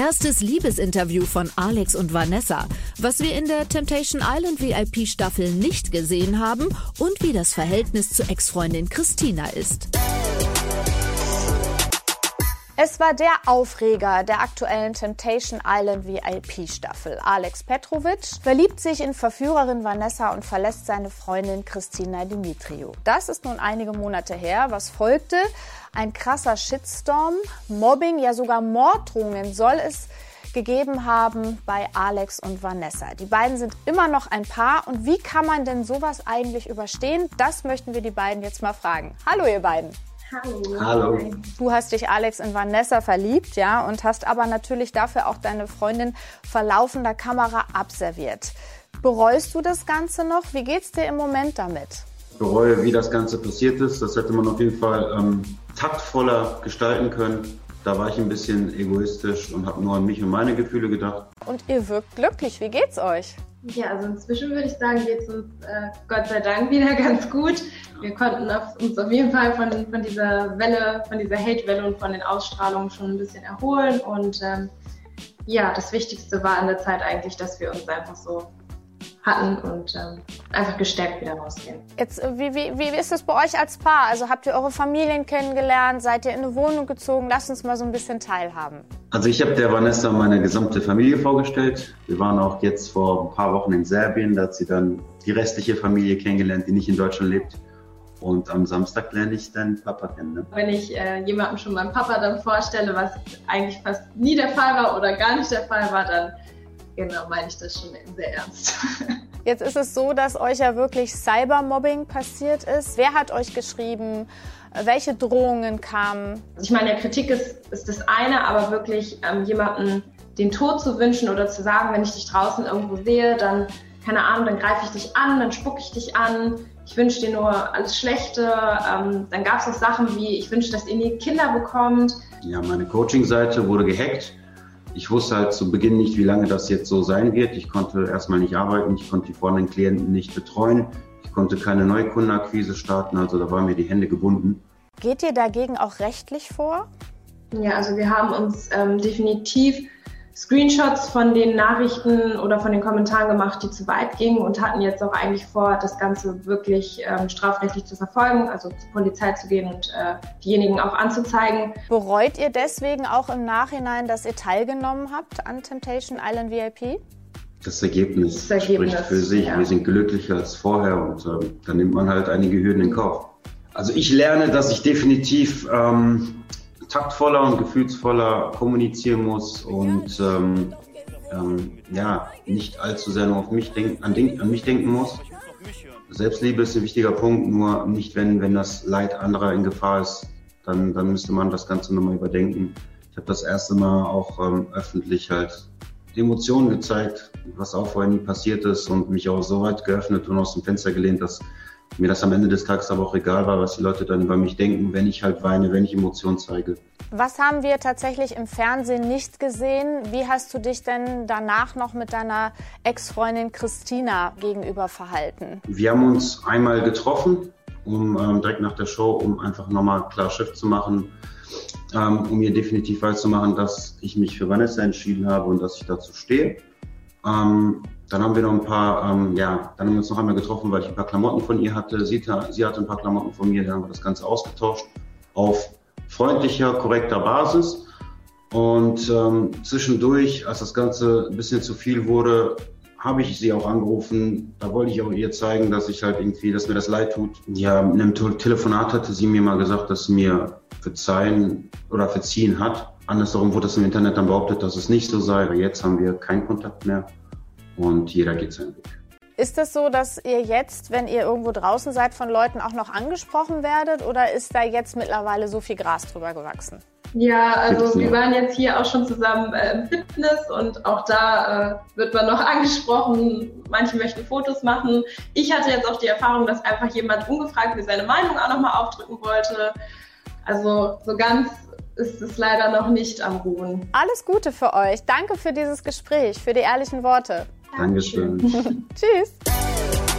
Erstes Liebesinterview von Alex und Vanessa, was wir in der Temptation Island VIP Staffel nicht gesehen haben und wie das Verhältnis zu Ex-Freundin Christina ist. Es war der Aufreger der aktuellen Temptation Island VIP-Staffel. Alex Petrovic verliebt sich in Verführerin Vanessa und verlässt seine Freundin Christina Dimitriou. Das ist nun einige Monate her. Was folgte? Ein krasser Shitstorm, Mobbing, ja sogar Morddrohungen soll es gegeben haben bei Alex und Vanessa. Die beiden sind immer noch ein Paar und wie kann man denn sowas eigentlich überstehen? Das möchten wir die beiden jetzt mal fragen. Hallo ihr beiden. Hallo. Hallo. Du hast dich Alex in Vanessa verliebt, ja, und hast aber natürlich dafür auch deine Freundin vor laufender Kamera abserviert. Bereust du das Ganze noch? Wie geht's dir im Moment damit? Ich bereue, wie das Ganze passiert ist. Das hätte man auf jeden Fall ähm, taktvoller gestalten können. Da war ich ein bisschen egoistisch und habe nur an mich und meine Gefühle gedacht. Und ihr wirkt glücklich. Wie geht's euch? Ja, also inzwischen würde ich sagen, geht es uns äh, Gott sei Dank wieder ganz gut. Wir konnten auf, uns auf jeden Fall von, von dieser Welle, von dieser Hate-Welle und von den Ausstrahlungen schon ein bisschen erholen. Und ähm, ja, das Wichtigste war in der Zeit eigentlich, dass wir uns einfach so hatten und ähm, einfach gestärkt wieder rausgehen. Jetzt, äh, wie, wie, wie ist es bei euch als Paar? Also habt ihr eure Familien kennengelernt? Seid ihr in eine Wohnung gezogen? Lasst uns mal so ein bisschen teilhaben. Also ich habe der Vanessa meine gesamte Familie vorgestellt. Wir waren auch jetzt vor ein paar Wochen in Serbien. Da hat sie dann die restliche Familie kennengelernt, die nicht in Deutschland lebt. Und am Samstag lerne ich dann Papa kennen. Ne? Wenn ich äh, jemandem schon meinen Papa dann vorstelle, was eigentlich fast nie der Fall war oder gar nicht der Fall war, dann genau meine ich das schon sehr ernst. Jetzt ist es so, dass euch ja wirklich Cybermobbing passiert ist. Wer hat euch geschrieben? Welche Drohungen kamen? Ich meine, Kritik ist, ist das eine, aber wirklich ähm, jemanden den Tod zu wünschen oder zu sagen, wenn ich dich draußen irgendwo sehe, dann, keine Ahnung, dann greife ich dich an, dann spucke ich dich an, ich wünsche dir nur alles Schlechte. Ähm, dann gab es auch Sachen wie, ich wünsche, dass ihr nie Kinder bekommt. Ja, meine Coaching-Seite wurde gehackt ich wusste halt zu Beginn nicht, wie lange das jetzt so sein wird. Ich konnte erstmal nicht arbeiten, ich konnte die vorhandenen Klienten nicht betreuen, ich konnte keine Neukundenakquise starten, also da waren mir die Hände gebunden. Geht ihr dagegen auch rechtlich vor? Ja, also wir haben uns ähm, definitiv Screenshots von den Nachrichten oder von den Kommentaren gemacht, die zu weit gingen und hatten jetzt auch eigentlich vor, das Ganze wirklich ähm, strafrechtlich zu verfolgen, also zur Polizei zu gehen und äh, diejenigen auch anzuzeigen. Bereut ihr deswegen auch im Nachhinein, dass ihr teilgenommen habt an Temptation Island VIP? Das Ergebnis, das Ergebnis spricht für sich. Ja. Wir sind glücklicher als vorher und äh, dann nimmt man halt einige Hürden in Kauf. Also ich lerne, dass ich definitiv ähm, taktvoller und gefühlsvoller kommunizieren muss und ähm, ähm, ja, nicht allzu sehr nur auf mich denken, an, an mich denken muss. Selbstliebe ist ein wichtiger Punkt, nur nicht, wenn, wenn das Leid anderer in Gefahr ist, dann, dann müsste man das Ganze nochmal überdenken. Ich habe das erste Mal auch ähm, öffentlich halt Emotionen gezeigt, was auch vorher nie passiert ist und mich auch so weit geöffnet und aus dem Fenster gelehnt, dass mir das am Ende des Tages aber auch egal war, was die Leute dann über mich denken, wenn ich halt weine, wenn ich Emotionen zeige. Was haben wir tatsächlich im Fernsehen nicht gesehen? Wie hast du dich denn danach noch mit deiner Ex-Freundin Christina gegenüber verhalten? Wir haben uns einmal getroffen, um ähm, direkt nach der Show, um einfach nochmal klar Schiff zu machen, ähm, um ihr definitiv machen, dass ich mich für Vanessa entschieden habe und dass ich dazu stehe. Ähm, dann haben wir noch ein paar, ähm, ja, dann haben wir uns noch einmal getroffen, weil ich ein paar Klamotten von ihr hatte. Sie, sie hatte ein paar Klamotten von mir, dann haben wir das Ganze ausgetauscht auf freundlicher, korrekter Basis. Und ähm, zwischendurch, als das Ganze ein bisschen zu viel wurde, habe ich sie auch angerufen. Da wollte ich auch ihr zeigen, dass ich halt irgendwie, dass mir das leid tut. Ja, in einem Telefonat hatte sie mir mal gesagt, dass sie mir verzeihen oder verziehen hat. Andersherum wurde das im Internet dann behauptet, dass es nicht so sei. Aber jetzt haben wir keinen Kontakt mehr und jeder geht seinen Weg. Ist es das so, dass ihr jetzt, wenn ihr irgendwo draußen seid, von Leuten auch noch angesprochen werdet oder ist da jetzt mittlerweile so viel Gras drüber gewachsen? Ja, also wir waren jetzt hier auch schon zusammen äh, im Fitness und auch da äh, wird man noch angesprochen. Manche möchten Fotos machen. Ich hatte jetzt auch die Erfahrung, dass einfach jemand ungefragt mir seine Meinung auch nochmal aufdrücken wollte. Also so ganz ist es leider noch nicht am Ruhen. Alles Gute für euch. Danke für dieses Gespräch, für die ehrlichen Worte. Dankeschön. Tschüss.